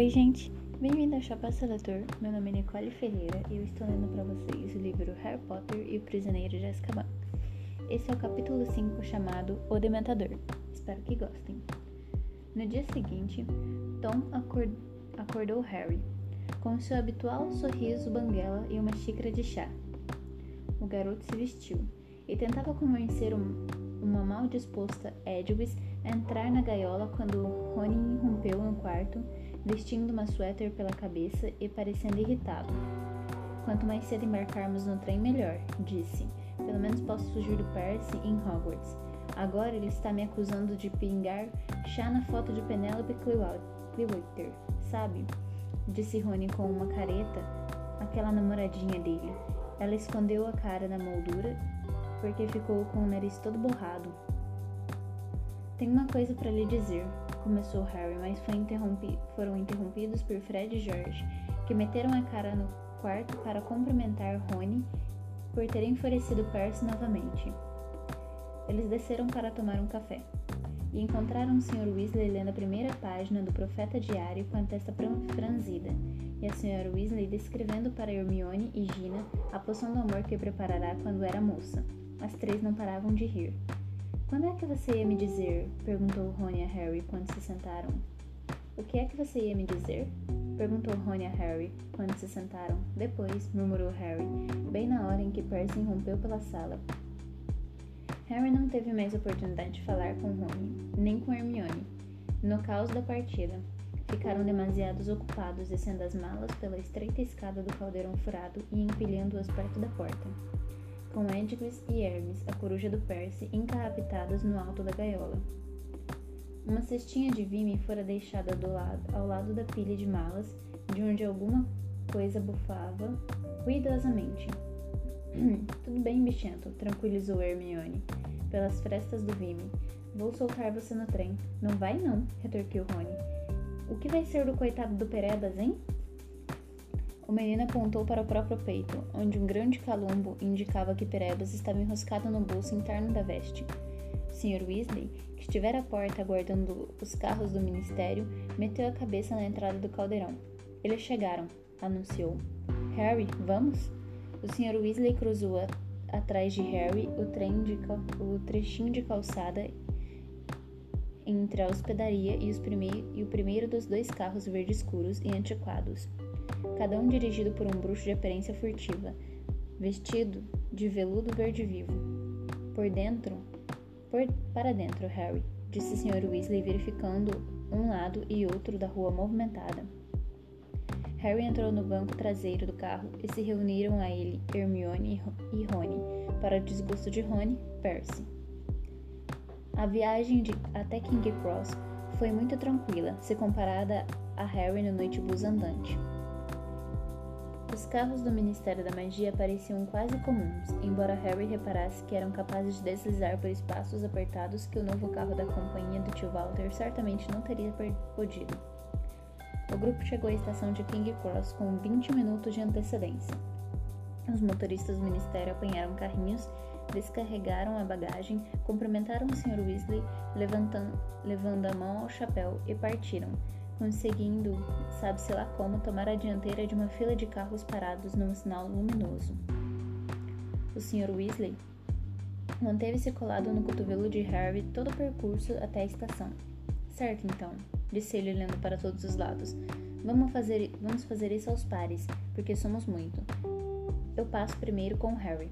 Oi, gente! Bem-vindo ao Chapa Seletor. Meu nome é Nicole Ferreira e eu estou lendo para vocês o livro Harry Potter e o Prisioneiro de Azkaban. Esse é o capítulo 5 chamado O Dementador. Espero que gostem. No dia seguinte, Tom acord... acordou Harry com seu habitual sorriso banguela e uma xícara de chá. O garoto se vestiu e tentava convencer um... uma mal disposta Edwis a entrar na gaiola quando Rony irrompeu no quarto vestindo uma suéter pela cabeça e parecendo irritado. Quanto mais cedo embarcarmos no trem, melhor, disse. Pelo menos posso fugir do Percy em Hogwarts. Agora ele está me acusando de pingar chá na foto de Penelope Clearwater, sabe? Disse Rony com uma careta, aquela namoradinha dele. Ela escondeu a cara na moldura porque ficou com o nariz todo borrado. Tenho uma coisa para lhe dizer, começou Harry, mas interrompi foram interrompidos por Fred e George, que meteram a cara no quarto para cumprimentar Rony por ter enfurecido Percy novamente. Eles desceram para tomar um café e encontraram o Sr. Weasley lendo a primeira página do Profeta Diário com a testa franzida, e a Sra. Weasley descrevendo para Hermione e Gina a poção do amor que preparará quando era moça. As três não paravam de rir. Quando é que você ia me dizer? perguntou Rony a Harry quando se sentaram. O que é que você ia me dizer? perguntou Rony a Harry quando se sentaram. Depois, murmurou Harry, bem na hora em que Percy irrompeu pela sala. Harry não teve mais oportunidade de falar com Rony, nem com Hermione. No caos da partida, ficaram demasiados ocupados descendo as malas pela estreita escada do caldeirão furado e empilhando-as perto da porta com Edgwis e Hermes, a coruja do Percy, encarapitadas no alto da gaiola. Uma cestinha de vime fora deixada lado, ao lado da pilha de malas, de onde alguma coisa bufava cuidadosamente. Tudo bem, bichento, tranquilizou Hermione, pelas frestas do vime. Vou soltar você no trem. Não vai não, retorquiu Rony. O que vai ser do coitado do Perebas, hein? O menino apontou para o próprio peito, onde um grande calombo indicava que Perebas estava enroscado no bolso interno da veste. Sr. Weasley, que estivera à porta aguardando os carros do ministério, meteu a cabeça na entrada do caldeirão. Eles chegaram, anunciou. Harry, vamos? O Sr. Weasley cruzou atrás de Harry o, de, o trechinho de calçada entre a hospedaria e, e o primeiro dos dois carros verde escuros e antiquados cada um dirigido por um bruxo de aparência furtiva, vestido de veludo verde vivo. Por dentro, por, para dentro, Harry, disse Sr. Weasley, verificando um lado e outro da rua movimentada. Harry entrou no banco traseiro do carro e se reuniram a ele Hermione e Rony, para o desgosto de Rony, Percy. A viagem de, até King Cross foi muito tranquila, se comparada a Harry no noite bus andante. Os carros do Ministério da Magia pareciam quase comuns, embora Harry reparasse que eram capazes de deslizar por espaços apertados que o novo carro da companhia do tio Walter certamente não teria podido. O grupo chegou à estação de King Cross com 20 minutos de antecedência. Os motoristas do ministério apanharam carrinhos, descarregaram a bagagem, cumprimentaram o Sr. Weasley, levando a mão ao chapéu e partiram, conseguindo, sabe-se lá como, tomar a dianteira de uma fila de carros parados num sinal luminoso. O Sr. Weasley manteve-se colado no cotovelo de Harry todo o percurso até a estação. Certo, então, disse ele olhando para todos os lados. Vamos fazer, vamos fazer isso aos pares, porque somos muito. Eu passo primeiro com Harry.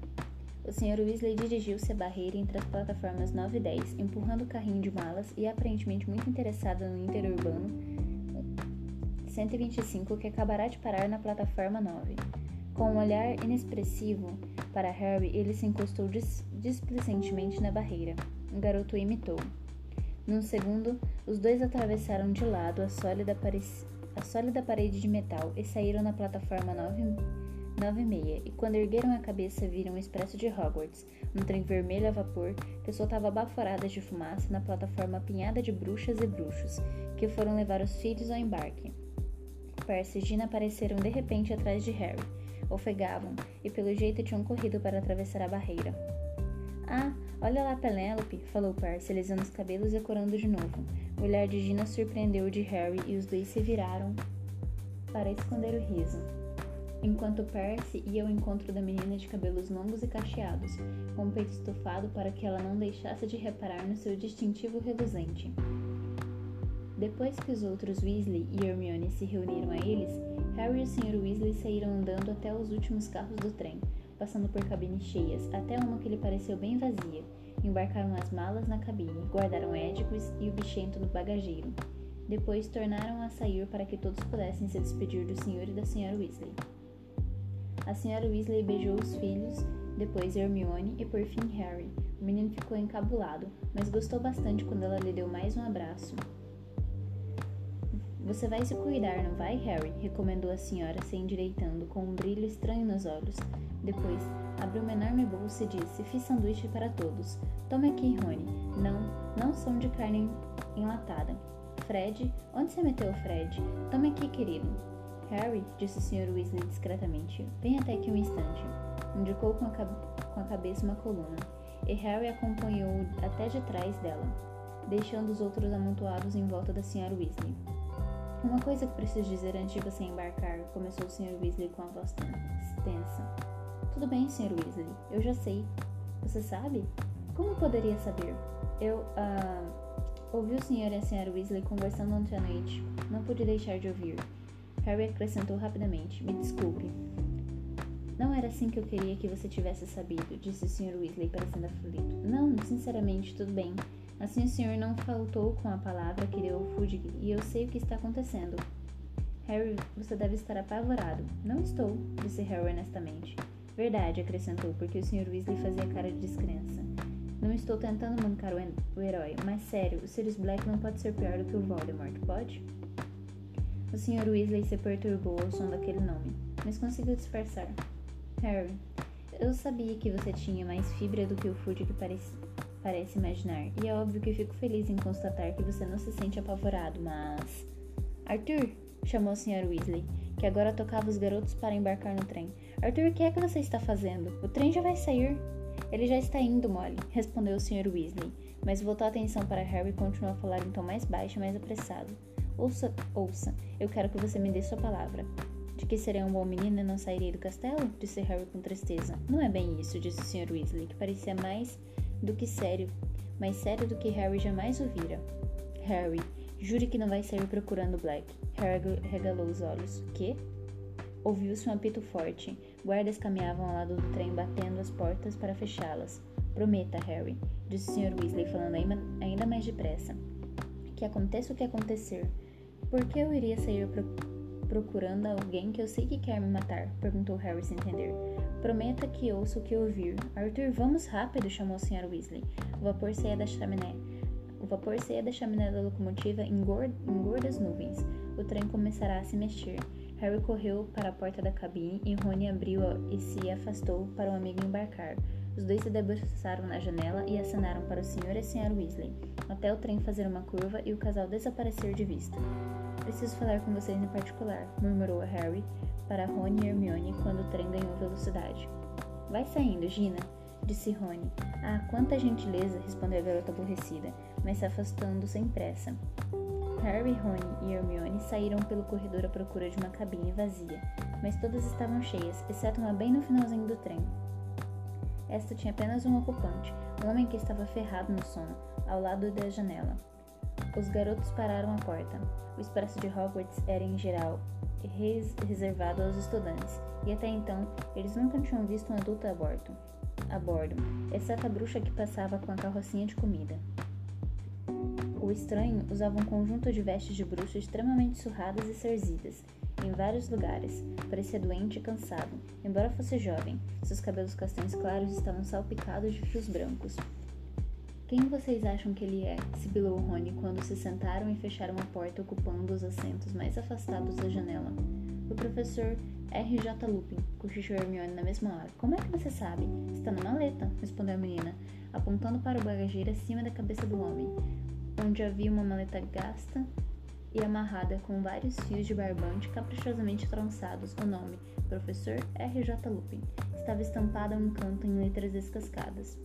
O Sr. Weasley dirigiu-se à barreira entre as plataformas 9 e 10, empurrando o carrinho de malas e aparentemente muito interessado no interurbano 125 que acabará de parar na plataforma 9. Com um olhar inexpressivo para Harry, ele se encostou dis displicentemente na barreira. O garoto o imitou. Num segundo, os dois atravessaram de lado a sólida, a sólida parede de metal e saíram na plataforma 9 nove e meia, e quando ergueram a cabeça viram o expresso de Hogwarts, um trem vermelho a vapor que soltava baforadas de fumaça na plataforma apinhada de bruxas e bruxos, que foram levar os filhos ao embarque. Percy e Gina apareceram de repente atrás de Harry. Ofegavam e pelo jeito tinham corrido para atravessar a barreira. Ah, olha lá Penélope, falou Percy, alisando os cabelos e corando de novo. O olhar de Gina surpreendeu o de Harry e os dois se viraram para esconder o riso, enquanto Percy ia ao encontro da menina de cabelos longos e cacheados, com o peito estufado para que ela não deixasse de reparar no seu distintivo reluzente. Depois que os outros Weasley e Hermione se reuniram a eles, Harry e o Sr. Weasley saíram andando até os últimos carros do trem, passando por cabines cheias, até uma que lhe pareceu bem vazia. Embarcaram as malas na cabine, guardaram Edicus e o bichento no bagageiro. Depois tornaram a sair para que todos pudessem se despedir do Sr. e da Sra. Weasley. A Sra. Weasley beijou os filhos, depois Hermione e por fim Harry. O menino ficou encabulado, mas gostou bastante quando ela lhe deu mais um abraço. Você vai se cuidar, não vai, Harry? recomendou a senhora, se endireitando, com um brilho estranho nos olhos. Depois, abriu uma enorme bolsa e disse: Fiz sanduíche para todos. Tome aqui, Rony. Não, não são de carne enlatada. Fred, onde você meteu o Fred? Tome aqui, querido. Harry, disse o Sr. Weasley discretamente, vem até aqui um instante. Indicou com a, com a cabeça uma coluna, e Harry acompanhou até de trás dela, deixando os outros amontoados em volta da Sra. Weasley. Uma coisa que preciso dizer antes de você embarcar, começou o Sr. Weasley com a voz tensa. Tudo bem, Sr. Weasley, eu já sei. Você sabe? Como poderia saber? Eu. Uh, ouvi o Sr. e a Sra. Weasley conversando ontem à noite. Não pude deixar de ouvir. Harry acrescentou rapidamente: Me desculpe. Não era assim que eu queria que você tivesse sabido, disse o Sr. Weasley, parecendo aflito. Não, sinceramente, tudo bem. Assim o senhor não faltou com a palavra que deu ao Fudge e eu sei o que está acontecendo. Harry, você deve estar apavorado. Não estou, disse Harry honestamente. Verdade, acrescentou, porque o Sr. Weasley fazia cara de descrença. Não estou tentando mancar o, herói, mas sério, o Sirius Black não pode ser pior do que o Voldemort, pode? O Sr. Weasley se perturbou ao som daquele nome, mas conseguiu disfarçar. Harry, eu sabia que você tinha mais fibra do que o Fudge que parecia parece imaginar, e é óbvio que fico feliz em constatar que você não se sente apavorado, mas. Arthur! chamou a Sr. Weasley, que agora tocava os garotos para embarcar no trem. Arthur, o que é que você está fazendo? O trem já vai sair. Ele já está indo, Molly, respondeu o Sr. Weasley, mas voltou a atenção para Harry e continuou a falar em tom mais baixo mais apressado. Ouça, ouça, eu quero que você me dê sua palavra. De que serei um bom menino e não sairei do castelo? Disse Harry com tristeza. Não é bem isso, disse o Sr. Weasley, que parecia mais do que sério, mais sério do que Harry jamais ouvira. Harry, jure que não vai sair procurando Black. Harry regalou os olhos. Que? Ouviu-se um apito forte. Guardas caminhavam ao lado do trem, batendo as portas para fechá-las. Prometa, Harry, disse o Sr. Weasley, falando ainda mais depressa. Que aconteça o que acontecer. Por que eu iria sair pro procurando alguém que eu sei que quer me matar? perguntou Harry sem entender. Prometa que ouço o que ouvir. Arthur, vamos rápido, chamou a Sra. Weasley. O vapor saía da chaminé. O vapor saía da chaminé da locomotiva em, gord em gordas nuvens. O trem começará a se mexer. Harry correu para a porta da cabine e Rony abriu e se afastou para o amigo embarcar. Os dois se debruçaram na janela e acenaram para o Sr. e a Sra. Weasley, até o trem fazer uma curva e o casal desaparecer de vista. Preciso falar com vocês em particular, murmurou Harry, para Rony e Hermione quando o trem ganhou velocidade. Vai saindo, Gina, disse Rony. Ah, quanta gentileza, respondeu a garota aborrecida, mas se afastando sem pressa. Harry, Rony e Hermione saíram pelo corredor à procura de uma cabine vazia, mas todas estavam cheias, exceto uma bem no finalzinho do trem. Esta tinha apenas um ocupante, um homem que estava ferrado no sono, ao lado da janela. Os garotos pararam à porta. O expresso de Hogwarts era, em geral, reservado aos estudantes, e até então eles nunca tinham visto um adulto a bordo, a bordo, exceto a bruxa que passava com a carrocinha de comida. O estranho usava um conjunto de vestes de bruxa extremamente surradas e cerzidas, em vários lugares. Parecia doente e cansado, embora fosse jovem. Seus cabelos castanhos claros estavam salpicados de fios brancos. Quem vocês acham que ele é? sibilou Rony quando se sentaram e fecharam a porta ocupando os assentos mais afastados da janela. O professor R.J. Lupin, cochichou Hermione na mesma hora. Como é que você sabe? Está na maleta, respondeu a menina, apontando para o bagageiro acima da cabeça do homem, onde havia uma maleta gasta e amarrada com vários fios de barbante caprichosamente trançados. O nome, Professor R.J. Lupin, estava estampado a um canto em letras descascadas.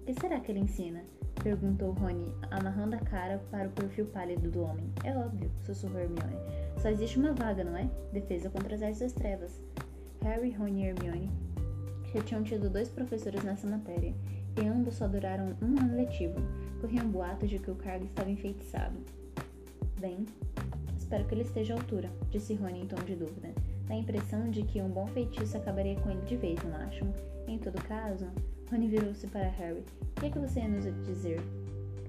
O que será que ele ensina? Perguntou Rony, amarrando a cara para o perfil pálido do homem. É óbvio, sussurrou Hermione. Só existe uma vaga, não é? Defesa contra as artes das trevas. Harry, Rony e Hermione já tinham tido dois professores nessa matéria, e ambos só duraram um ano letivo. Corriam um boatos de que o cargo estava enfeitiçado. Bem, espero que ele esteja à altura, disse Rony em tom de dúvida. Dá a impressão de que um bom feitiço acabaria com ele de vez, não acham? Em todo caso, Rony virou-se para Harry. O que é que você ia nos dizer?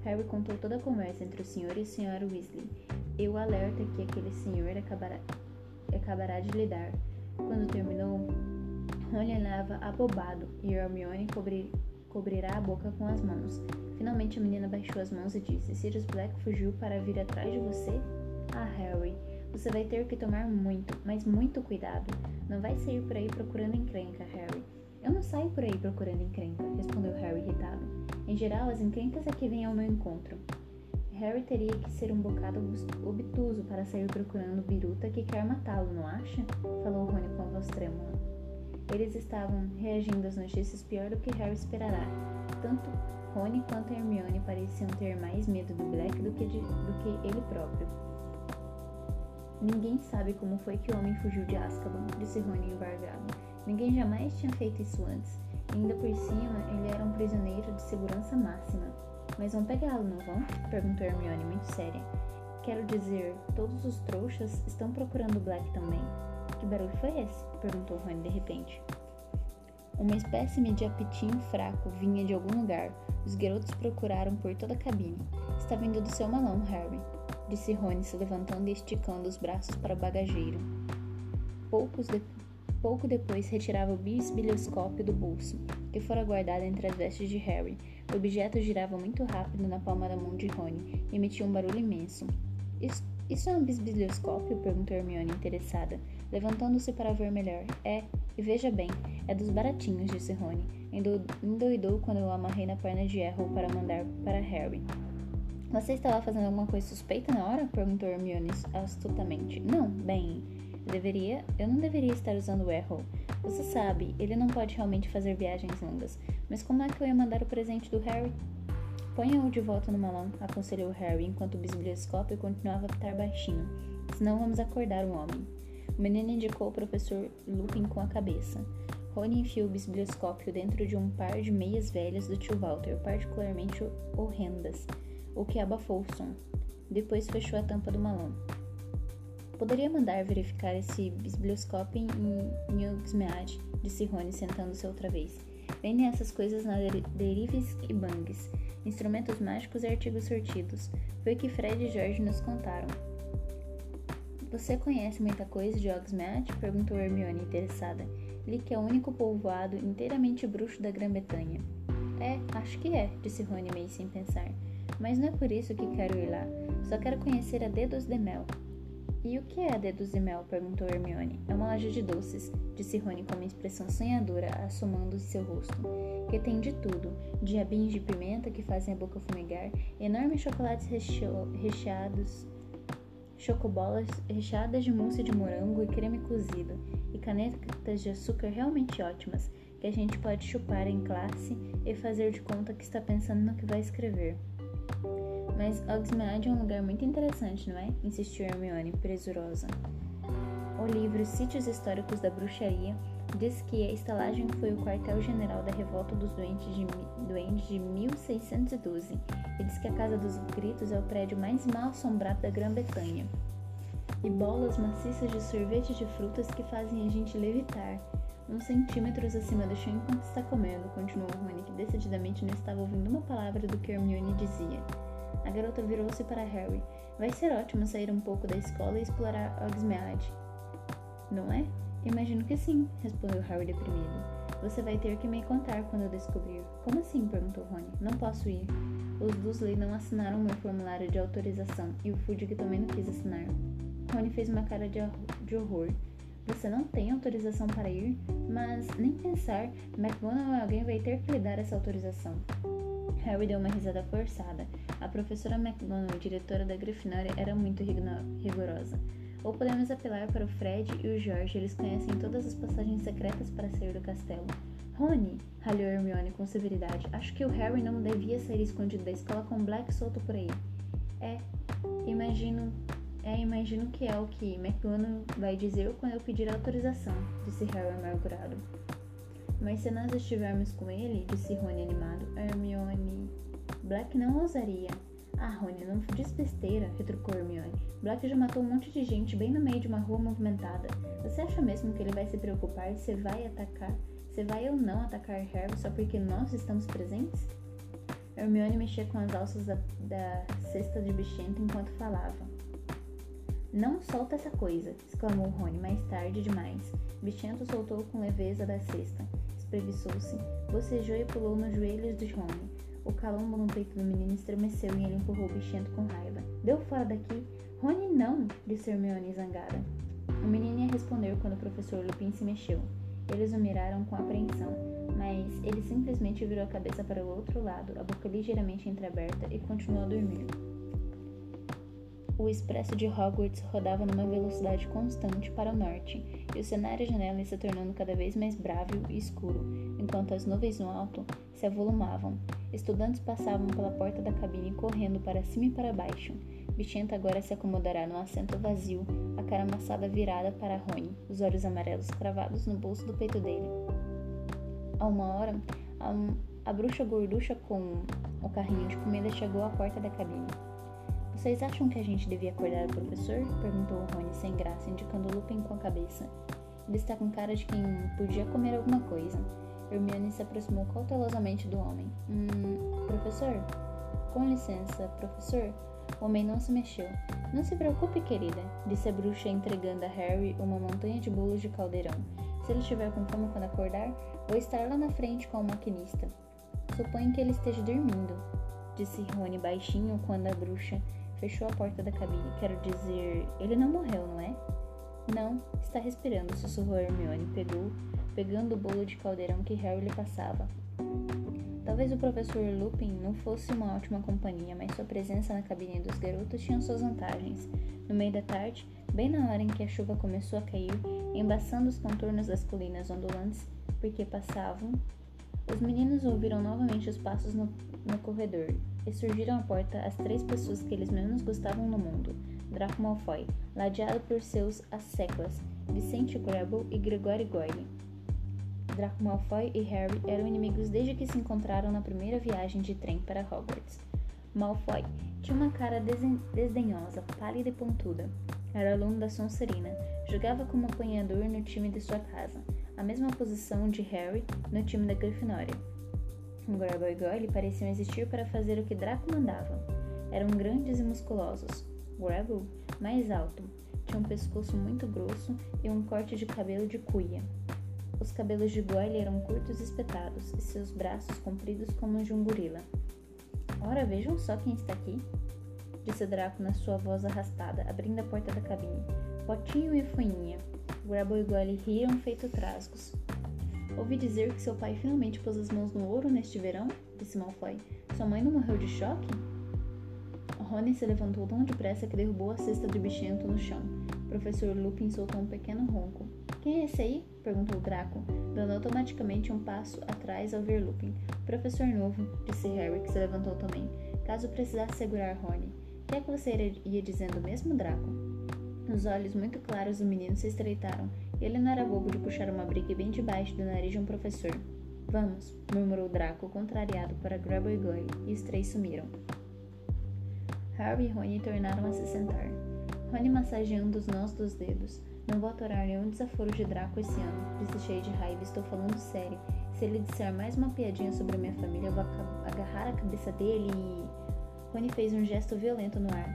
Harry contou toda a conversa entre o senhor e a senhora Weasley. E o alerta que aquele senhor acabará, acabará de lhe dar. Quando terminou, Rony olhava abobado e Hermione cobri, cobrirá a boca com as mãos. Finalmente a menina baixou as mãos e disse: Sirius Black fugiu para vir atrás de você? Ah, Harry, você vai ter que tomar muito, mas muito cuidado. Não vai sair por aí procurando encrenca, Harry. Eu não saio por aí procurando encrenca, respondeu Harry irritado. Em geral, as encrencas é que vêm ao meu encontro. Harry teria que ser um bocado obtuso para sair procurando Biruta que quer matá-lo, não acha? Falou Rony com a voz trêmula. Eles estavam reagindo às notícias pior do que Harry esperará. Tanto Rony quanto Hermione pareciam ter mais medo do Black do que, de, do que ele próprio. Ninguém sabe como foi que o homem fugiu de Azkaban, disse Rony embargado. Ninguém jamais tinha feito isso antes. E ainda por cima, ele era um prisioneiro de segurança máxima. Mas vão pegá-lo, não vão? Perguntou Hermione, muito séria. Quero dizer, todos os trouxas estão procurando Black também. Que barulho foi esse? Perguntou Rony de repente. Uma espécime de apitinho fraco vinha de algum lugar. Os garotos procuraram por toda a cabine. Está vindo do seu malão, Harry, disse Rony se levantando e esticando os braços para o bagageiro. Poucos de... Pouco depois retirava o bisbilhoscópio do bolso, que fora guardado entre as vestes de Harry. O objeto girava muito rápido na palma da mão de Rony e emitia um barulho imenso. Isso, é um bisbilhoscópio? perguntou Hermione interessada, levantando-se para ver melhor. É, e veja bem, é dos baratinhos, disse Rony. Endoidou quando eu amarrei na perna de Errol para mandar para Harry. Você estava fazendo alguma coisa suspeita na hora? perguntou Hermione astutamente. Não, bem, deveria, eu não deveria estar usando o Errol. Você sabe, ele não pode realmente fazer viagens longas. Mas como é que eu ia mandar o presente do Harry? Ponha-o de volta no malão, aconselhou Harry enquanto o bisbilhoscópio continuava a apitar baixinho. Senão vamos acordar o homem. O menino indicou o professor Lupin com a cabeça. Rony enfiou o bisbilhoscópio dentro de um par de meias velhas do tio Walter, particularmente horrendas o que abafou o som. Depois fechou a tampa do malão. Poderia mandar verificar esse biblioscópio em, Hogsmeade, disse Rony sentando-se outra vez. Vendem essas coisas na Derives e Bangs, instrumentos mágicos e artigos sortidos. Foi o que Fred e George nos contaram. Você conhece muita coisa de Hogsmeade? perguntou Hermione interessada. Li que é o único povoado inteiramente bruxo da Grã-Bretanha. É, acho que é, disse Rony meio sem pensar. Mas não é por isso que quero ir lá. Só quero conhecer a Dedos de Mel. E o que é a Dedos de Mel? perguntou Hermione. É uma loja de doces, disse Rony com uma expressão sonhadora assomando seu rosto. Que tem de tudo: diabinhos de pimenta que fazem a boca fumegar, enormes chocolates recheados, chocobolas recheadas de mousse de morango e creme cozido, e canetas de açúcar realmente ótimas, que a gente pode chupar em classe e fazer de conta que está pensando no que vai escrever. Mas Hogsmeade é um lugar muito interessante, não é? Insistiu Hermione, presurosa. O livro Sítios Históricos da Bruxaria diz que a estalagem foi o quartel-general da revolta dos doentes de, doentes de 1612 e diz que a Casa dos Gritos é o prédio mais mal assombrado da Grã-Bretanha. E bolas maciças de sorvete de frutas que fazem a gente levitar, uns centímetros acima do chão enquanto está comendo, continuou Rony, que decididamente não estava ouvindo uma palavra do que Hermione dizia. A garota virou-se para Harry. Vai ser ótimo sair um pouco da escola e explorar Hogsmeade. Não é? Imagino que sim, respondeu Harry deprimido. Você vai ter que me contar quando eu descobrir. Como assim? perguntou Rony. Não posso ir. Os Dursley não assinaram meu formulário de autorização e o Fudge também não quis assinar. Rony fez uma cara de, horror. Você não tem autorização para ir? Mas nem pensar, McGonagall ou alguém vai ter que lhe dar essa autorização. Harry deu uma risada forçada. A professora McGonagall, diretora da Grifinória, era muito rigorosa. Ou podemos apelar para o Fred e o George, eles conhecem todas as passagens secretas para sair do castelo. Rony, ralhou Hermione com severidade, acho que o Harry não devia sair escondido da escola com Black solto por aí. É, imagino. É, imagino que é o que McGonagall vai dizer quando eu pedir autorização, disse Harry amargurado. Mas se nós estivermos com ele, disse Rony animado, Hermione. Black não ousaria. Ah, Rony, não diz besteira, retrucou Hermione. Black já matou um monte de gente bem no meio de uma rua movimentada. Você acha mesmo que ele vai se preocupar se vai atacar, se vai ou não atacar Harry só porque nós estamos presentes? Hermione mexia com as alças da, da cesta de bichento enquanto falava. Não solta essa coisa! exclamou Rony mais tarde demais. Bichento soltou com leveza da cesta, espreguiçou-se, bocejou e pulou nos joelhos de Rony. O calombo no peito do menino estremeceu e ele empurrou o bichento com raiva. Deu fora daqui! Rony, não! disse Hermione zangada. O menino ia responder quando o professor Lupin se mexeu. Eles o miraram com apreensão, mas ele simplesmente virou a cabeça para o outro lado, a boca ligeiramente entreaberta, e continuou a dormir. O expresso de Hogwarts rodava numa velocidade constante para o norte, e o cenário janela ia se tornando cada vez mais bravo e escuro, enquanto as nuvens no alto se avolumavam. Estudantes passavam pela porta da cabine correndo para cima e para baixo. Bichenta agora se acomodará no assento vazio, a cara amassada virada para Rony, os olhos amarelos cravados no bolso do peito dele. A uma hora, a, a bruxa gorducha com o carrinho de comida chegou à porta da cabine. Vocês acham que a gente devia acordar o professor? perguntou Rony sem graça, indicando Lupin com a cabeça. Ele está com cara de quem podia comer alguma coisa. Hermione se aproximou cautelosamente do homem. Hum, professor? Com licença, professor? O homem não se mexeu. Não se preocupe, querida, disse a bruxa entregando a Harry uma montanha de bolos de caldeirão. Se ele estiver com fome quando acordar, vou estar lá na frente com o maquinista. Suponho que ele esteja dormindo, disse Rony baixinho quando a bruxa Fechou a porta da cabine. Quero dizer, ele não morreu, não é? Não, está respirando, sussurrou Hermione, pegou, pegando o bolo de caldeirão que Harry lhe passava. Talvez o professor Lupin não fosse uma ótima companhia, mas sua presença na cabine dos garotos tinha suas vantagens. No meio da tarde, bem na hora em que a chuva começou a cair, embaçando os contornos das colinas ondulantes, porque passavam, os meninos ouviram novamente os passos no, no corredor e surgiram à porta as três pessoas que eles menos gostavam no mundo: Draco Malfoy, ladeado por seus asseclas, Vicente Grable e Gregory Goyle. Draco Malfoy e Harry eram inimigos desde que se encontraram na primeira viagem de trem para Hogwarts. Malfoy tinha uma cara desdenhosa, pálida e pontuda. Era aluno da Sonserina, jogava como apanhador no time de sua casa, a mesma posição de Harry no time da Grifinória. E Goyle pareciam existir para fazer o que Draco mandava. Eram grandes e musculosos. Grabo, mais alto, tinha um pescoço muito grosso e um corte de cabelo de cuia. Os cabelos de Goyle eram curtos e espetados, e seus braços compridos como os de um gorila. Ora, vejam só quem está aqui, disse Draco na sua voz arrastada, abrindo a porta da cabine. Potinho e Fuinha. Grabo e Goyle riram feito trasgos. Ouvi dizer que seu pai finalmente pôs as mãos no ouro neste verão, disse Malfoy. Sua mãe não morreu de choque? Rony se levantou tão depressa que derrubou a cesta de bichento no chão. Professor Lupin soltou um pequeno ronco. Quem é esse aí? perguntou Draco, dando automaticamente um passo atrás ao ver Lupin. Professor novo, disse Harry, que se levantou também. Caso precisasse segurar Rony. O que é que você ia dizendo mesmo, Draco? Os olhos muito claros do menino se estreitaram ele não era bobo de puxar uma briga bem debaixo do nariz de um professor. Vamos, murmurou Draco, contrariado para Grubble e Goyle, e os três sumiram. Harry e Rony tornaram a se sentar. Rony massageando os nós dos dedos. Não vou atorar nenhum desaforo de Draco esse ano, cheio de raiva. Estou falando sério. Se ele disser mais uma piadinha sobre minha família, eu vou agarrar a cabeça dele e. Rony fez um gesto violento no ar.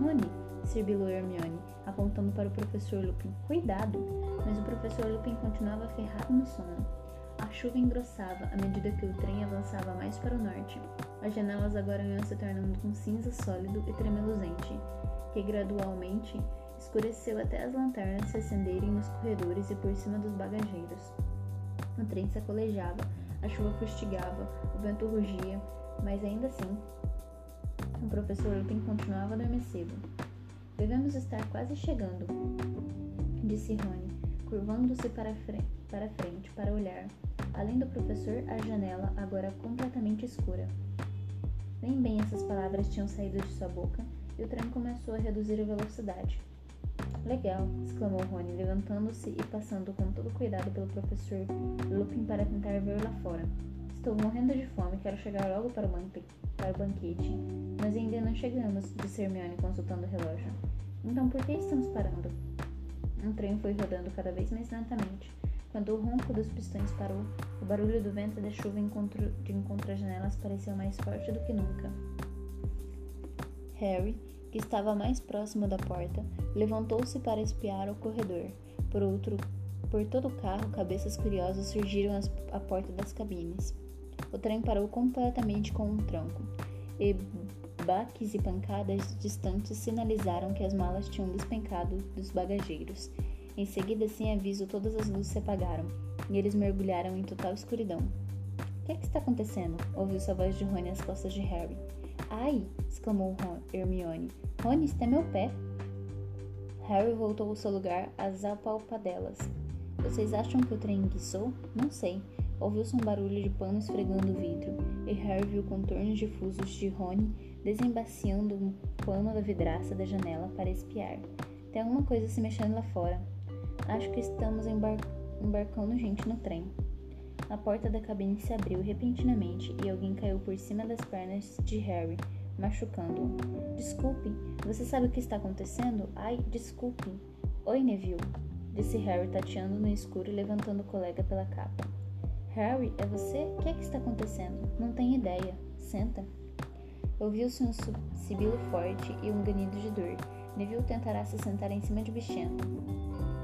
Rony, sibilou Hermione, apontando para o professor Lupin. Cuidado! Mas o professor Lupin continuava ferrado no sono. A chuva engrossava à medida que o trem avançava mais para o norte. As janelas agora iam se tornando um cinza sólido e tremeluzente, que gradualmente escureceu até as lanternas se acenderem nos corredores e por cima dos bagageiros. O trem sacolejava, a chuva fustigava, o vento rugia, mas ainda assim, o professor Lupin continuava adormecido. Devemos estar quase chegando, disse Rony, curvando-se para, para frente para olhar. Além do professor, a janela, agora completamente escura. Nem bem essas palavras tinham saído de sua boca e o trem começou a reduzir a velocidade. Legal, exclamou Rony, levantando-se e passando com todo cuidado pelo professor Lupin para tentar ver lá fora. Estou morrendo de fome, quero chegar logo para o, para o banquete. Mas ainda não chegamos, disse Hermione consultando o relógio. Então por que estamos parando? Um trem foi rodando cada vez mais lentamente. Quando o ronco dos pistões parou, o barulho do vento da chuva de encontro às janelas pareceu mais forte do que nunca. Harry, que estava mais próximo da porta, levantou-se para espiar o corredor. Por outro, por todo o carro, cabeças curiosas surgiram à porta das cabines. O trem parou completamente com um tronco, e baques e pancadas distantes sinalizaram que as malas tinham despencado dos bagageiros. Em seguida, sem aviso, todas as luzes se apagaram e eles mergulharam em total escuridão. O que é que está acontecendo? ouviu-se a voz de Rony às costas de Harry. Ai! exclamou Ron, Hermione. Rony, está é meu pé! Harry voltou ao seu lugar às apalpadelas. Vocês acham que o trem guiçou? Não sei. Ouviu-se um barulho de pano esfregando o vidro, e Harry viu contornos difusos de Rony desembaciando um pano da vidraça da janela para espiar. Tem alguma coisa se mexendo lá fora. Acho que estamos embar embarcando gente no trem. A porta da cabine se abriu repentinamente e alguém caiu por cima das pernas de Harry, machucando-o. Desculpe, você sabe o que está acontecendo? Ai, desculpe. Oi, Neville, disse Harry tateando no escuro e levantando o colega pela capa. Harry, é você? O que é que está acontecendo? Não tenho ideia. Senta. Ouviu-se um sibilo forte e um ganido de dor. Neville tentará se sentar em cima de Bichento.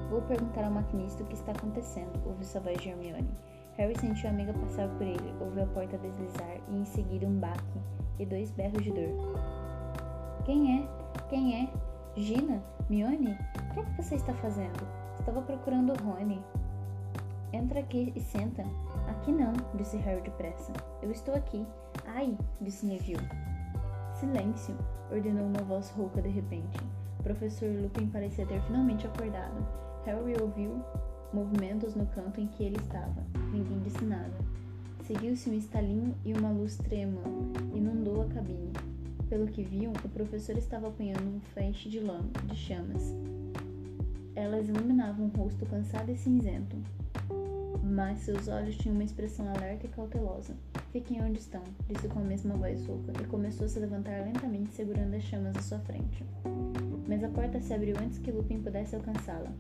Vou perguntar ao maquinista o que está acontecendo, ouviu-se a voz de Hermione. Harry sentiu a amiga passar por ele, ouviu a porta deslizar e em seguida um baque e dois berros de dor. Quem é? Quem é? Gina? Mione? O que é que você está fazendo? Estava procurando Rony. Entra aqui e senta. Aqui não, disse Harry depressa. Eu estou aqui. Ai, disse Neville. Silêncio, ordenou uma voz rouca de repente. O professor Lupin parecia ter finalmente acordado. Harry ouviu movimentos no canto em que ele estava. Ninguém disse nada. Seguiu-se um estalinho e uma luz trêmula inundou a cabine. Pelo que viam, o professor estava apanhando um feixe de lama, de chamas. Elas iluminavam o rosto cansado e cinzento mas seus olhos tinham uma expressão alerta e cautelosa. Fiquem onde estão, disse com a mesma voz rouca, e começou a se levantar lentamente, segurando as chamas à sua frente. Mas a porta se abriu antes que Lupin pudesse alcançá-la.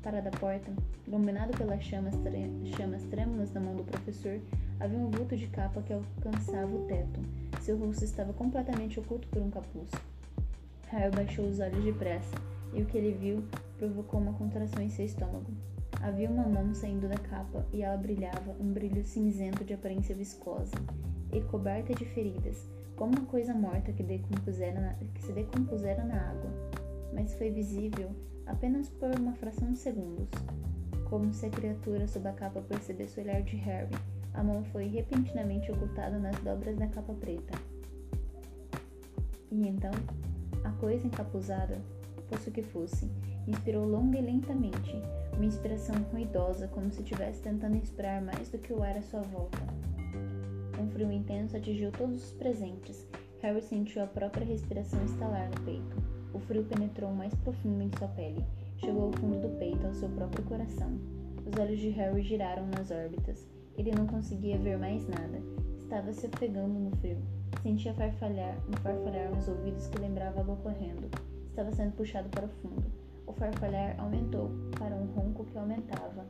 Parada a porta, iluminado pelas chamas, chamas trêmulas na mão do professor, havia um vulto de capa que alcançava o teto. Seu rosto estava completamente oculto por um capuz. Harry baixou os olhos depressa, e o que ele viu provocou uma contração em seu estômago. Havia uma mão saindo da capa e ela brilhava um brilho cinzento de aparência viscosa e coberta de feridas, como uma coisa morta que, na, que se decompusera na água. Mas foi visível apenas por uma fração de segundos. Como se a criatura sob a capa percebesse o olhar de Harry, a mão foi repentinamente ocultada nas dobras da capa preta. E então, a coisa encapuzada, fosse o que fosse, inspirou longa e lentamente, uma inspiração ruidosa, como se estivesse tentando inspirar mais do que o ar à sua volta. Um frio intenso atingiu todos os presentes. Harry sentiu a própria respiração estalar no peito. O frio penetrou mais profundo em sua pele, chegou ao fundo do peito, ao seu próprio coração. Os olhos de Harry giraram nas órbitas. Ele não conseguia ver mais nada. Estava se ofegando no frio. Sentia farfalhar, um farfalhar nos ouvidos que lembrava água correndo. Estava sendo puxado para o fundo. O farfalhar aumentou para um ronco que aumentava.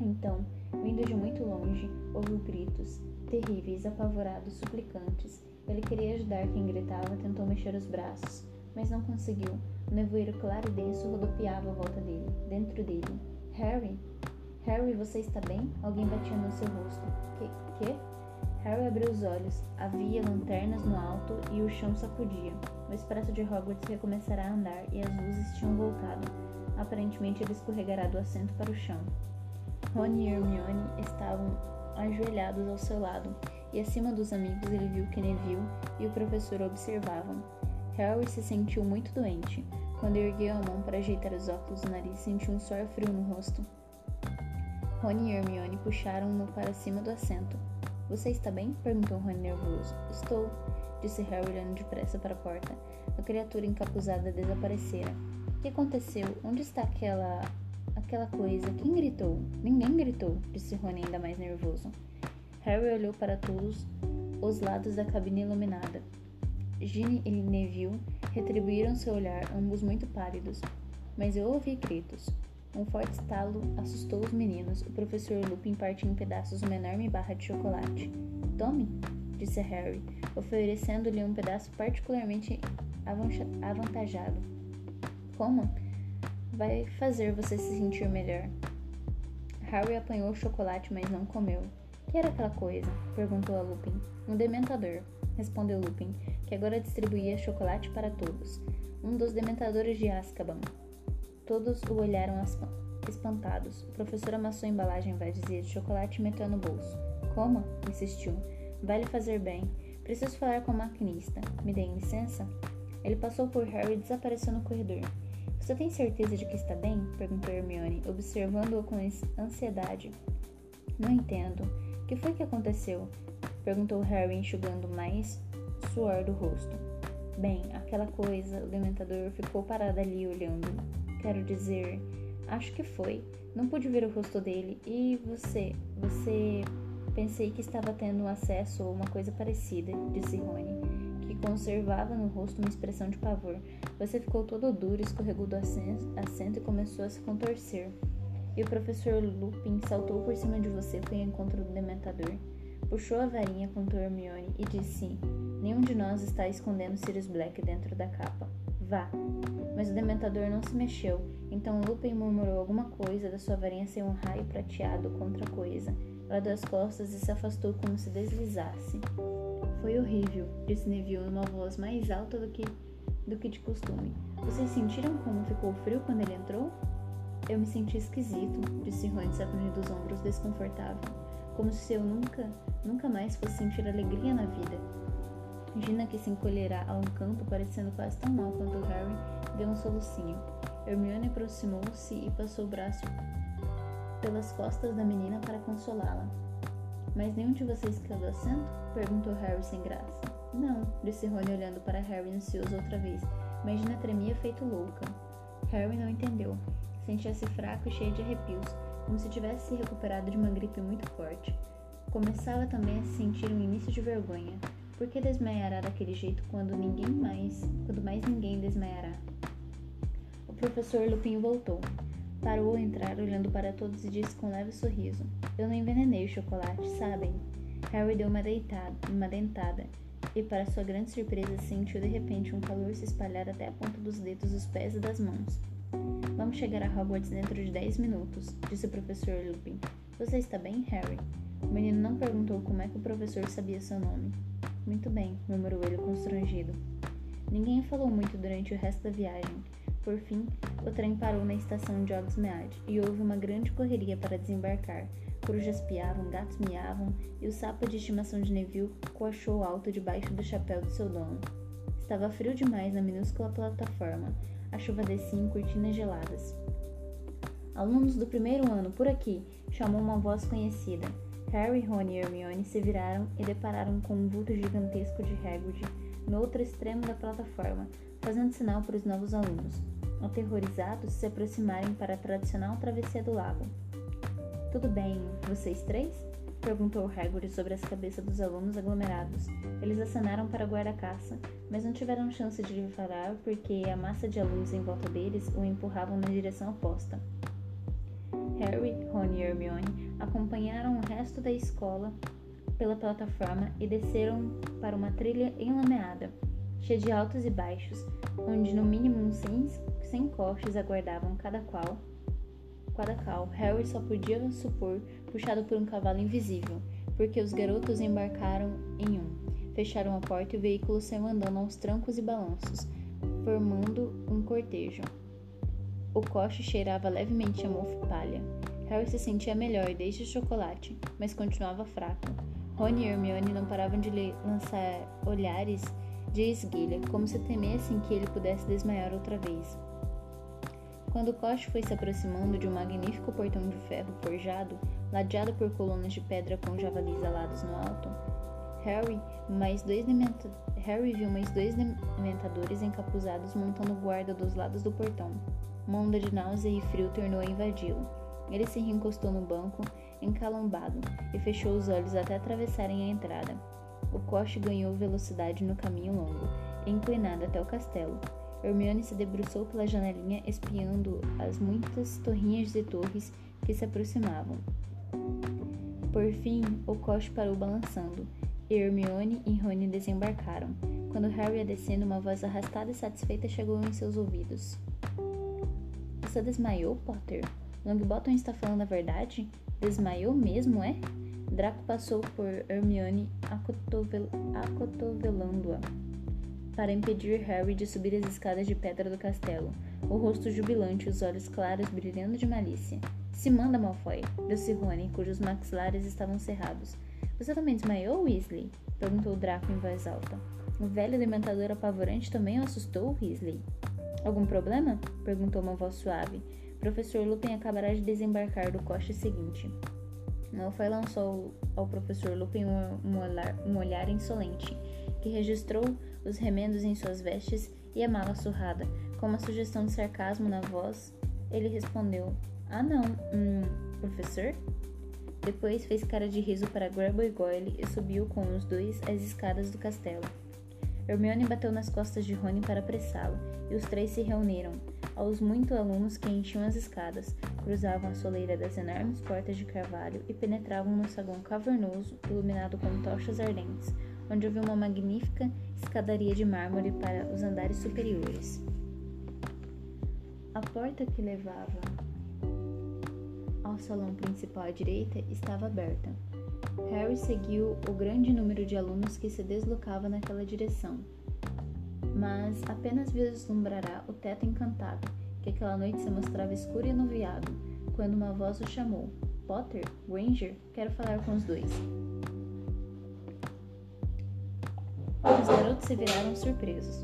Então, vindo de muito longe, ouviu gritos, terríveis, apavorados, suplicantes. Ele queria ajudar quem gritava, tentou mexer os braços, mas não conseguiu. O nevoeiro claro e denso rodopiava à volta dele, dentro dele. Harry? Harry, você está bem? Alguém batia no seu rosto. Que? Que? Harry abriu os olhos. Havia lanternas no alto e o chão sacudia. O expresso de Hogwarts recomeçará a andar e as luzes tinham voltado. Aparentemente ele escorregará do assento para o chão. Rony e Hermione estavam ajoelhados ao seu lado, e acima dos amigos ele viu que Neville e o professor observavam. Harry se sentiu muito doente. Quando ergueu a mão para ajeitar os óculos do nariz, sentiu um suor frio no rosto. Rony e Hermione puxaram-no para cima do assento. Você está bem? perguntou Rony nervoso. Estou, disse Harry olhando depressa para a porta. A criatura encapuzada desaparecera. O que aconteceu? Onde está aquela. aquela coisa? Quem gritou? Ninguém gritou, disse Rony ainda mais nervoso. Harry olhou para todos os lados da cabine iluminada. Ginny e Neville retribuíram seu olhar, ambos muito pálidos. Mas eu ouvi gritos. Um forte estalo assustou os meninos. O professor Lupin partiu em pedaços uma enorme barra de chocolate. Tome, disse Harry, oferecendo-lhe um pedaço particularmente avantajado. Como? Vai fazer você se sentir melhor. Harry apanhou o chocolate, mas não comeu. Que era aquela coisa? perguntou a Lupin. Um dementador, respondeu Lupin, que agora distribuía chocolate para todos. Um dos dementadores de Azkaban. Todos o olharam espantados. O professor amassou a embalagem vazia de chocolate e meteu no bolso. Coma, insistiu. Vai lhe fazer bem. Preciso falar com o maquinista. Me dê licença? Ele passou por Harry e desapareceu no corredor. Você tem certeza de que está bem? perguntou Hermione, observando-o com ansiedade. Não entendo. O que foi que aconteceu? perguntou Harry, enxugando mais suor do rosto. Bem, aquela coisa, o dementador ficou parado ali olhando Quero dizer, acho que foi. Não pude ver o rosto dele. E você? Você. Pensei que estava tendo acesso a uma coisa parecida, disse Rony, que conservava no rosto uma expressão de pavor. Você ficou todo duro, escorregou do assento e começou a se contorcer. E o professor Lupin saltou por cima de você foi ao encontro do dementador. Puxou a varinha contra Hermione e disse: Nenhum de nós está escondendo Sirius Black dentro da capa. Vá. Mas o dementador não se mexeu, então Lupin murmurou alguma coisa da sua varinha ser um raio prateado contra a coisa. Ela deu as costas e se afastou como se deslizasse. Foi horrível, disse Neville numa voz mais alta do que, do que de costume. Vocês sentiram como ficou frio quando ele entrou? Eu me senti esquisito, disse Rony sacudindo os ombros desconfortável, como se eu nunca, nunca mais fosse sentir alegria na vida. Gina, que se encolherá a um canto, parecendo quase tão mal quanto Harry, deu um solucinho. Hermione aproximou-se e passou o braço pelas costas da menina para consolá-la. Mas nenhum de vocês caiu do assento? perguntou Harry sem graça. Não, disse Rony olhando para Harry ansioso outra vez, mas Gina tremia feito louca. Harry não entendeu. Sentia-se fraco e cheio de arrepios, como se tivesse se recuperado de uma gripe muito forte. Começava também a sentir um início de vergonha. Por que desmaiará daquele jeito quando ninguém mais, quando mais ninguém desmaiará? O professor Lupin voltou. Parou ao entrar, olhando para todos e disse com um leve sorriso: Eu não envenenei o chocolate, sabem? Harry deu uma, deitada, uma dentada e, para sua grande surpresa, sentiu de repente um calor se espalhar até a ponta dos dedos dos pés e das mãos. Vamos chegar a Hogwarts dentro de dez minutos, disse o professor Lupin. Você está bem, Harry? O menino não perguntou como é que o professor sabia seu nome. Muito bem, murmurou ele constrangido. Ninguém falou muito durante o resto da viagem. Por fim, o trem parou na estação de Hogsmeade e houve uma grande correria para desembarcar. Corujas piavam, gatos miavam e o sapo de estimação de Neville coachou alto debaixo do chapéu do seu dono. Estava frio demais na minúscula plataforma. A chuva descia em cortinas geladas. Alunos do primeiro ano, por aqui! chamou uma voz conhecida. Harry, Ron e Hermione se viraram e depararam com um vulto gigantesco de Hagrid no outro extremo da plataforma, fazendo sinal para os novos alunos, aterrorizados, se aproximarem para a tradicional travessia do lago. Tudo bem, vocês três? Perguntou Hagrid sobre as cabeças dos alunos aglomerados. Eles acenaram para a guarda-caça, mas não tiveram chance de lhe falar porque a massa de alunos em volta deles o empurravam na direção oposta. Harry, Ron e Hermione acompanharam o resto da escola pela plataforma e desceram para uma trilha enlameada, cheia de altos e baixos, onde no mínimo uns 100, 100 coches aguardavam cada qual. Cada qual, Harry só podia supor puxado por um cavalo invisível, porque os garotos embarcaram em um, fecharam a porta e o veículo saiu andando aos trancos e balanços, formando um cortejo. O coche cheirava levemente a mofo palha. Harry se sentia melhor desde o chocolate, mas continuava fraco. Rony e Hermione não paravam de lançar olhares de esguilha, como se temessem que ele pudesse desmaiar outra vez. Quando Kosh foi se aproximando de um magnífico portão de ferro forjado, ladeado por colunas de pedra com javalis alados no alto, Harry, mais dois Harry viu mais dois dementadores encapuzados montando guarda dos lados do portão. Uma onda de náusea e frio tornou a invadi-lo. Ele se reencostou no banco, encalombado, e fechou os olhos até atravessarem a entrada. O coche ganhou velocidade no caminho longo, inclinado até o castelo. Hermione se debruçou pela janelinha, espiando as muitas torrinhas e torres que se aproximavam. Por fim, o coche parou balançando, e Hermione e Rony desembarcaram. Quando Harry ia descendo, uma voz arrastada e satisfeita chegou em seus ouvidos. Você desmaiou, Potter? Longbottom está falando a verdade? Desmaiou mesmo, é? Draco passou por Hermione acotovel acotovelando-a para impedir Harry de subir as escadas de pedra do castelo, o rosto jubilante, os olhos claros brilhando de malícia. Se manda, Malfoy, disse Rony, cujos maxilares estavam cerrados. Você também desmaiou, Weasley? perguntou Draco em voz alta. O velho dementador apavorante também o assustou, Weasley. Algum problema? perguntou uma voz suave. Professor Lupin acabará de desembarcar do coche seguinte. Malfoy lançou ao professor Lupin um olhar insolente, que registrou os remendos em suas vestes e a mala surrada. Com uma sugestão de sarcasmo na voz, ele respondeu: Ah, não, hum, professor? Depois fez cara de riso para Grubble e Goyle e subiu com os dois as escadas do castelo. Hermione bateu nas costas de Rony para apressá-lo, e os três se reuniram, aos muitos alunos que enchiam as escadas, cruzavam a soleira das enormes portas de carvalho e penetravam no saguão cavernoso, iluminado com tochas ardentes, onde havia uma magnífica escadaria de mármore para os andares superiores. A porta que levava ao salão principal à direita estava aberta. Harry seguiu o grande número de alunos que se deslocava naquela direção, mas apenas vislumbrará o teto encantado, que aquela noite se mostrava escuro e anuviado, quando uma voz o chamou. Potter? Granger? Quero falar com os dois. Os garotos se viraram surpresos.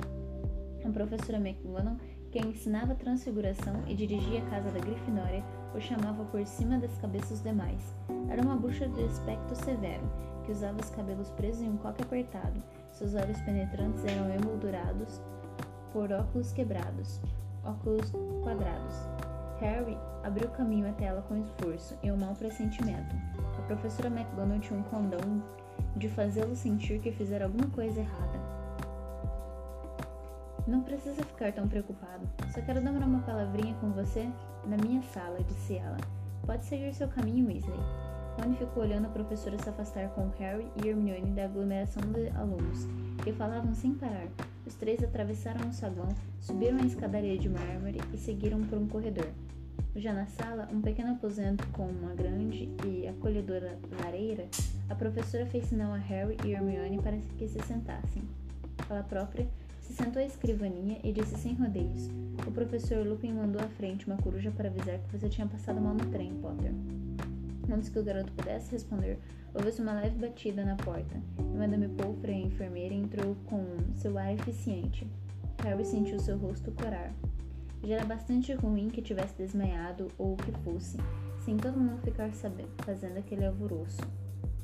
A professora McGonagall, que ensinava transfiguração e dirigia a casa da Grifinória, o chamava por cima das cabeças demais. Era uma bruxa de aspecto severo, que usava os cabelos presos em um coque apertado, seus olhos penetrantes eram emoldurados por óculos quebrados, óculos quadrados. Harry abriu caminho até ela com esforço e um mau pressentimento. A professora McGonagall tinha um condão de fazê-lo sentir que fizera alguma coisa errada. Não precisa ficar tão preocupado. Só quero dar uma palavrinha com você na minha sala, disse ela. Pode seguir seu caminho, Weasley. Rony ficou olhando a professora se afastar com Harry e Hermione da aglomeração de alunos, que falavam sem parar. Os três atravessaram o saguão, subiram a escadaria de mármore e seguiram por um corredor. Já na sala, um pequeno aposento com uma grande e acolhedora lareira, a professora fez sinal a Harry e Hermione para que se sentassem. Ela própria se sentou à escrivaninha e disse sem rodeios: O professor Lupin mandou à frente uma coruja para avisar que você tinha passado mal no trem, Potter. Antes que o garoto pudesse responder, ouviu-se uma leve batida na porta, e Madame Pomfrey, a enfermeira, entrou com seu ar eficiente. Harry sentiu seu rosto corar. Já era bastante ruim que tivesse desmaiado ou o que fosse, sem todo mundo ficar sabendo, fazendo aquele alvoroço.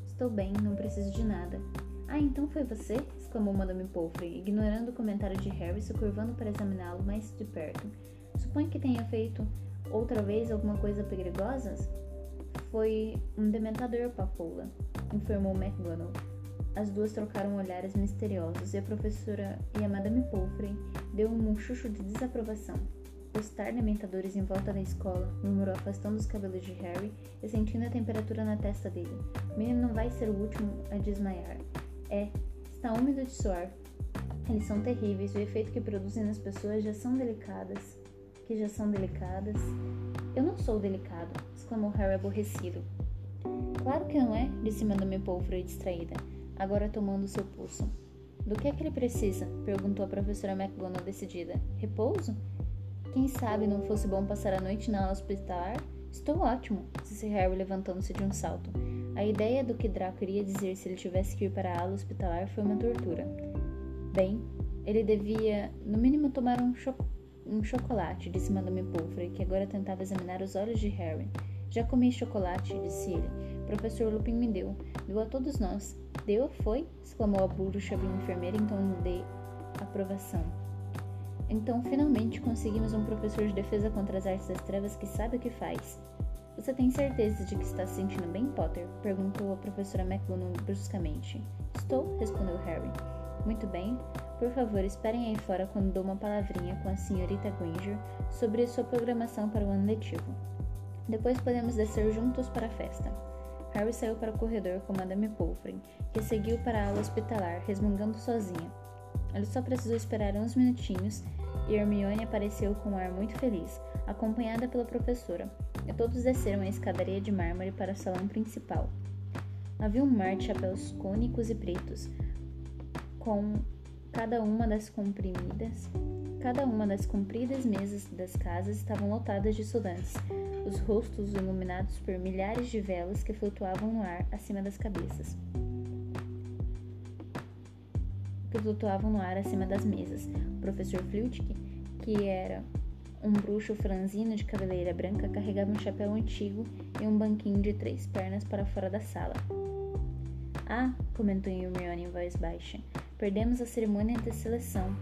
Estou bem, não preciso de nada. Ah, então foi você? exclamou Madame Pomfrey, ignorando o comentário de Harry, se curvando para examiná-lo mais de perto. Suponho que tenha feito outra vez alguma coisa perigosa? Foi um dementador, papoula, informou McGonagall. As duas trocaram olhares misteriosos e a professora e a Madame Pomfrey deu um muxuxo de desaprovação. Postar dementadores em volta da escola, murmurou afastando os cabelos de Harry e sentindo a temperatura na testa dele. O menino não vai ser o último a desmaiar. É, está úmido de suor. Eles são terríveis, o efeito que produzem nas pessoas já são delicadas. Que já são delicadas. Eu não sou delicado, exclamou Harry aborrecido. Claro que não é, disse Madame Pomfrey distraída, agora tomando seu pulso. Do que é que ele precisa? perguntou a professora McGonagall decidida. Repouso? Quem sabe não fosse bom passar a noite na aula hospitalar? Estou ótimo, disse Harry levantando-se de um salto. A ideia do que Draco iria dizer se ele tivesse que ir para a ala hospitalar foi uma tortura. Bem, ele devia, no mínimo, tomar um, cho um chocolate, disse Madame Pomfrey, que agora tentava examinar os olhos de Harry. Já comi chocolate, disse ele. Professor Lupin me deu. Deu a todos nós. Deu, foi? exclamou a bruxa enfermeira em tom de aprovação. Então, finalmente, conseguimos um professor de defesa contra as artes das trevas que sabe o que faz. Você tem certeza de que está se sentindo bem, Potter? perguntou a professora McGonagall bruscamente. Estou, respondeu Harry. Muito bem. Por favor, esperem aí fora quando dou uma palavrinha com a senhorita Granger sobre sua programação para o ano letivo. Depois podemos descer juntos para a festa. Harry saiu para o corredor com Madame Pomfrey, que seguiu para a aula hospitalar, resmungando sozinha. Ele só precisou esperar uns minutinhos e Hermione apareceu com um ar muito feliz, acompanhada pela professora, e todos desceram a escadaria de mármore para o salão principal. Havia um mar de chapéus cônicos e pretos, com cada uma das comprimidas, cada uma das compridas mesas das casas estavam lotadas de estudantes, os rostos iluminados por milhares de velas que flutuavam no ar acima das cabeças. Que flutuavam no ar acima das mesas. O professor Flitwick, que era um bruxo franzino de cabeleira branca, carregava um chapéu antigo e um banquinho de três pernas para fora da sala. Ah, comentou Hermione em voz baixa, perdemos a cerimônia de seleção.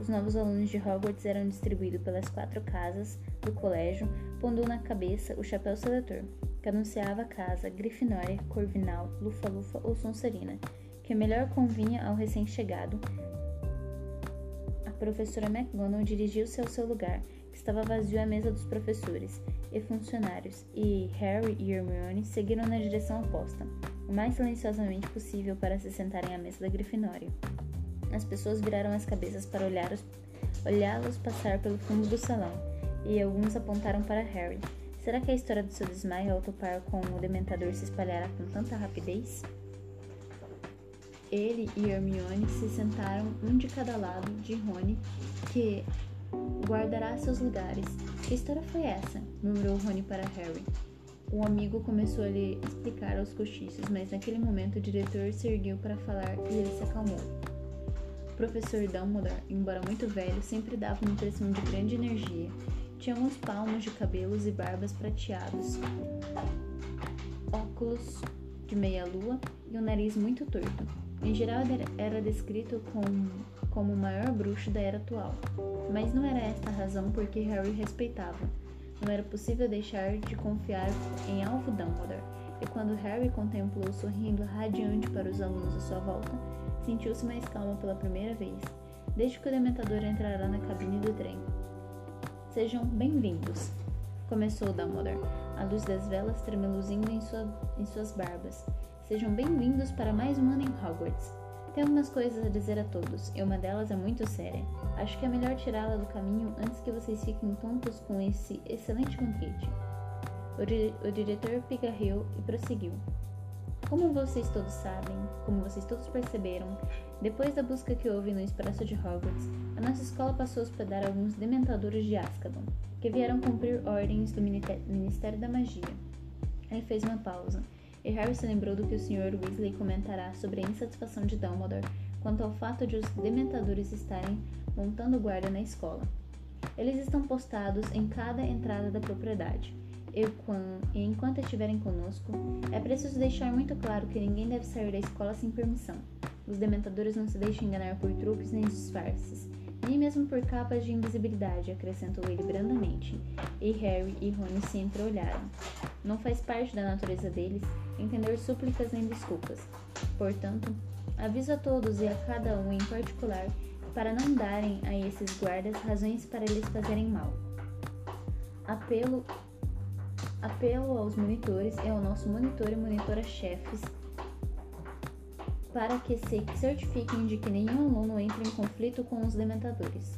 Os novos alunos de Hogwarts eram distribuídos pelas quatro casas do colégio, pondo na cabeça o chapéu seletor, que anunciava a casa Grifinória, Corvinal, Lufa-Lufa ou Sonserina, que melhor convinha ao recém-chegado. A professora McGonagall dirigiu-se ao seu lugar, que estava vazio à mesa dos professores e funcionários, e Harry e Hermione seguiram na direção oposta o mais silenciosamente possível para se sentarem à mesa da Grifinória. As pessoas viraram as cabeças para olhá-los passar pelo fundo do salão, e alguns apontaram para Harry. Será que a história do seu desmaio ao topar com o Dementador se espalhará com tanta rapidez? Ele e Hermione se sentaram um de cada lado de Rony, que guardará seus lugares. Que história foi essa? murmurou Rony para Harry. O amigo começou a lhe explicar aos cochichos, mas naquele momento o diretor se ergueu para falar e ele se acalmou. O professor Dumbledore, embora muito velho, sempre dava uma impressão de grande energia. Tinha alguns palmos de cabelos e barbas prateados, óculos de meia-lua e um nariz muito torto. Em geral, era descrito como, como o maior bruxo da era atual, mas não era esta a razão por que Harry respeitava. Não era possível deixar de confiar em Alvo Dumbledore, e quando Harry contemplou sorrindo radiante para os alunos à sua volta, sentiu-se mais calmo pela primeira vez, desde que o Dementador entrara na cabine do trem. Sejam bem-vindos, começou Dumbledore, a luz das velas tremeluzindo em, sua, em suas barbas. Sejam bem-vindos para mais um ano em Hogwarts. Tenho algumas coisas a dizer a todos, e uma delas é muito séria. Acho que é melhor tirá-la do caminho antes que vocês fiquem tontos com esse excelente banquete. O, di o diretor pigarreou e prosseguiu. Como vocês todos sabem, como vocês todos perceberam, depois da busca que houve no Expresso de Hogwarts, a nossa escola passou a hospedar alguns dementadores de Azkaban, que vieram cumprir ordens do Ministério da Magia. Ele fez uma pausa e Harry se lembrou do que o Sr. Weasley comentará sobre a insatisfação de Dumbledore quanto ao fato de os dementadores estarem montando guarda na escola. Eles estão postados em cada entrada da propriedade. E, e enquanto estiverem conosco, é preciso deixar muito claro que ninguém deve sair da escola sem permissão. Os dementadores não se deixam enganar por truques nem disfarces, nem mesmo por capas de invisibilidade, acrescentou ele brandamente. E Harry e Rony se entreolharam. Não faz parte da natureza deles entender súplicas nem desculpas. Portanto, aviso a todos e a cada um em particular para não darem a esses guardas razões para lhes fazerem mal. Apelo, apelo aos monitores e ao nosso monitor e monitora-chefes para que se certifiquem de que nenhum aluno entre em conflito com os dementadores.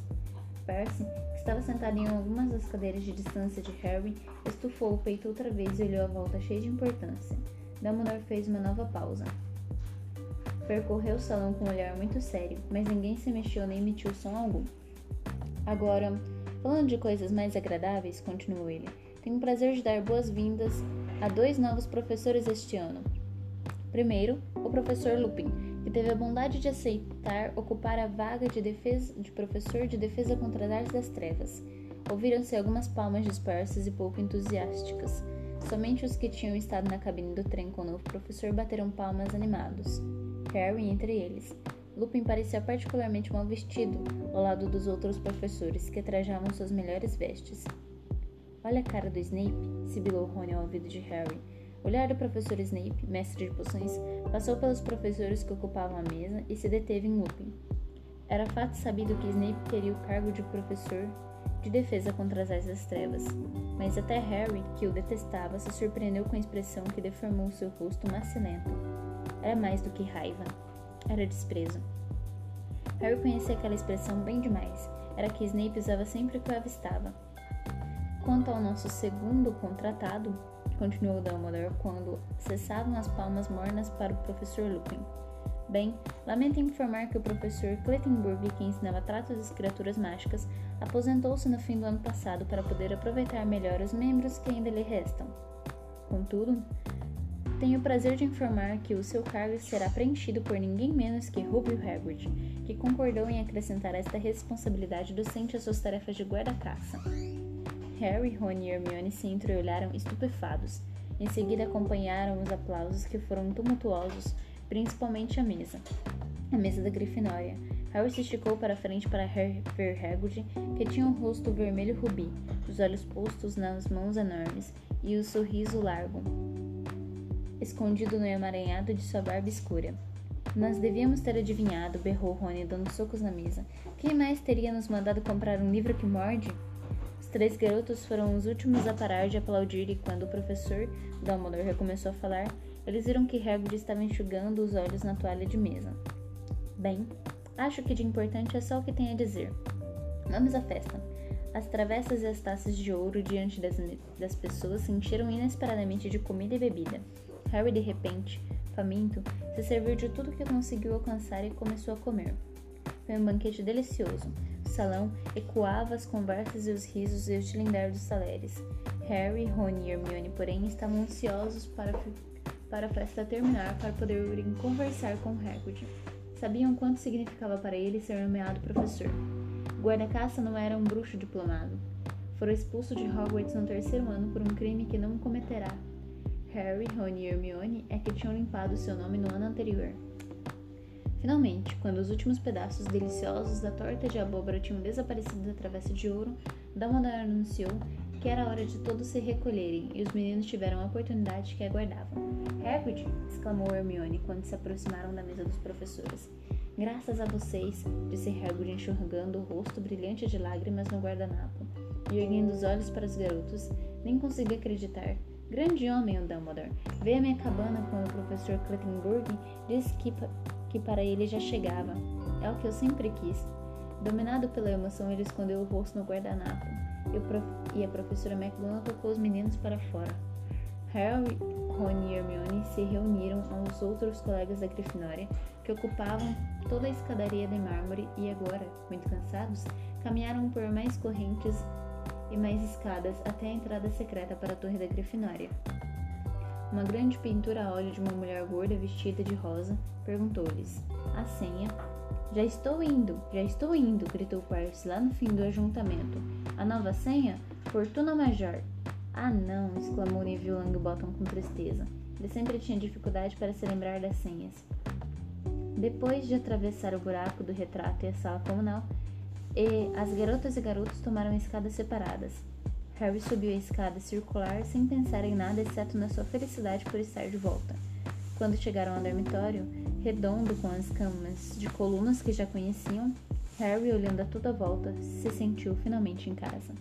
Percy, que estava sentado em algumas das cadeiras de distância de Harry, estufou o peito outra vez e olhou à volta cheio de importância. Dumbledore fez uma nova pausa. Percorreu o salão com um olhar muito sério, mas ninguém se mexeu nem emitiu som algum. Agora, falando de coisas mais agradáveis, continuou ele, tenho o prazer de dar boas-vindas a dois novos professores este ano. Primeiro, o professor Lupin, que teve a bondade de aceitar ocupar a vaga de, defesa, de professor de defesa contra as artes das trevas. Ouviram-se algumas palmas dispersas e pouco entusiásticas. Somente os que tinham estado na cabine do trem com o novo professor bateram palmas animados. Harry entre eles. Lupin parecia particularmente mal vestido, ao lado dos outros professores, que trajavam suas melhores vestes. Olha a cara do Snape, sibilou Rony ao ouvido de Harry. O olhar do professor Snape, mestre de poções, passou pelos professores que ocupavam a mesa e se deteve em Lupin. Era fato sabido que Snape queria o cargo de professor de defesa contra as artes das trevas, mas até Harry, que o detestava, se surpreendeu com a expressão que deformou seu rosto macilento. Era mais do que raiva, era desprezo. Harry conhecia aquela expressão bem demais. Era que Snape usava sempre que o avistava. Quanto ao nosso segundo contratado, continuou Dumbledore quando cessavam as palmas mornas para o professor Lupin. Bem, lamento informar que o professor Clettenburg, que ensinava tratos das criaturas mágicas, aposentou-se no fim do ano passado para poder aproveitar melhor os membros que ainda lhe restam. Contudo, tenho o prazer de informar que o seu cargo será preenchido por ninguém menos que Rubio Hagrid, que concordou em acrescentar esta responsabilidade docente às suas tarefas de guarda-caça. Harry, Rony e Hermione se entreolharam estupefados. Em seguida acompanharam os aplausos que foram tumultuosos, principalmente a mesa. A mesa da Grifinória. Harry se esticou para frente para ver Hagrid, que tinha um rosto vermelho rubi, os olhos postos nas mãos enormes e o sorriso largo, escondido no emaranhado de sua barba escura. Nós devíamos ter adivinhado, berrou Rony, dando socos na mesa. Quem mais teria nos mandado comprar um livro que morde? Os três garotos foram os últimos a parar de aplaudir e quando o professor Dumbledore recomeçou a falar, eles viram que Hagrid estava enxugando os olhos na toalha de mesa. Bem, acho que de importante é só o que tem a dizer. Vamos à festa. As travessas e as taças de ouro diante das, das pessoas se encheram inesperadamente de comida e bebida. Harry, de repente, faminto, se serviu de tudo que conseguiu alcançar e começou a comer. Foi um banquete delicioso. Salão ecoava as conversas e os risos e o tilindar dos saleres. Harry, Rony e Hermione, porém, estavam ansiosos para, para a festa terminar para poderem conversar com Hagrid. Sabiam quanto significava para ele ser nomeado professor. Guarda-caça não era um bruxo diplomado. Fora expulso de Hogwarts no terceiro ano por um crime que não cometerá Harry, Rony e Hermione é que tinham limpado seu nome no ano anterior. Finalmente, quando os últimos pedaços deliciosos da torta de abóbora tinham desaparecido da travessa de ouro, Dumbledore anunciou que era hora de todos se recolherem e os meninos tiveram a oportunidade que aguardavam. Hagrid! exclamou Hermione quando se aproximaram da mesa dos professores. Graças a vocês, disse Hagrid enxugando o rosto brilhante de lágrimas no guardanapo e erguendo os olhos para os garotos, nem conseguia acreditar Grande homem, o Dumbledore. Veio à minha cabana quando o professor Clattenburg disse que, que para ele já chegava. É o que eu sempre quis. Dominado pela emoção, ele escondeu o rosto no guardanapo e, e a professora McGonagall tocou os meninos para fora. Harry, Ron e Hermione se reuniram aos outros colegas da Grifinória, que ocupavam toda a escadaria de mármore e agora, muito cansados, caminharam por mais correntes e mais escadas até a entrada secreta para a Torre da Grifinória. Uma grande pintura a óleo de uma mulher gorda vestida de rosa perguntou-lhes: A senha? Já estou indo, já estou indo, gritou Percy lá no fim do ajuntamento. A nova senha? Fortuna Major. Ah, não! exclamou Neville Longbottom com tristeza. Ele sempre tinha dificuldade para se lembrar das senhas. Depois de atravessar o buraco do retrato e a sala comunal, as garotas e garotos tomaram escadas separadas. Harry subiu a escada circular sem pensar em nada exceto na sua felicidade por estar de volta. Quando chegaram ao dormitório, redondo com as camas de colunas que já conheciam, Harry, olhando a toda volta, se sentiu finalmente em casa.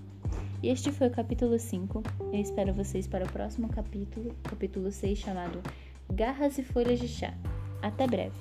Este foi o capítulo 5. Eu espero vocês para o próximo capítulo, capítulo 6, chamado Garras e Folhas de Chá. Até breve!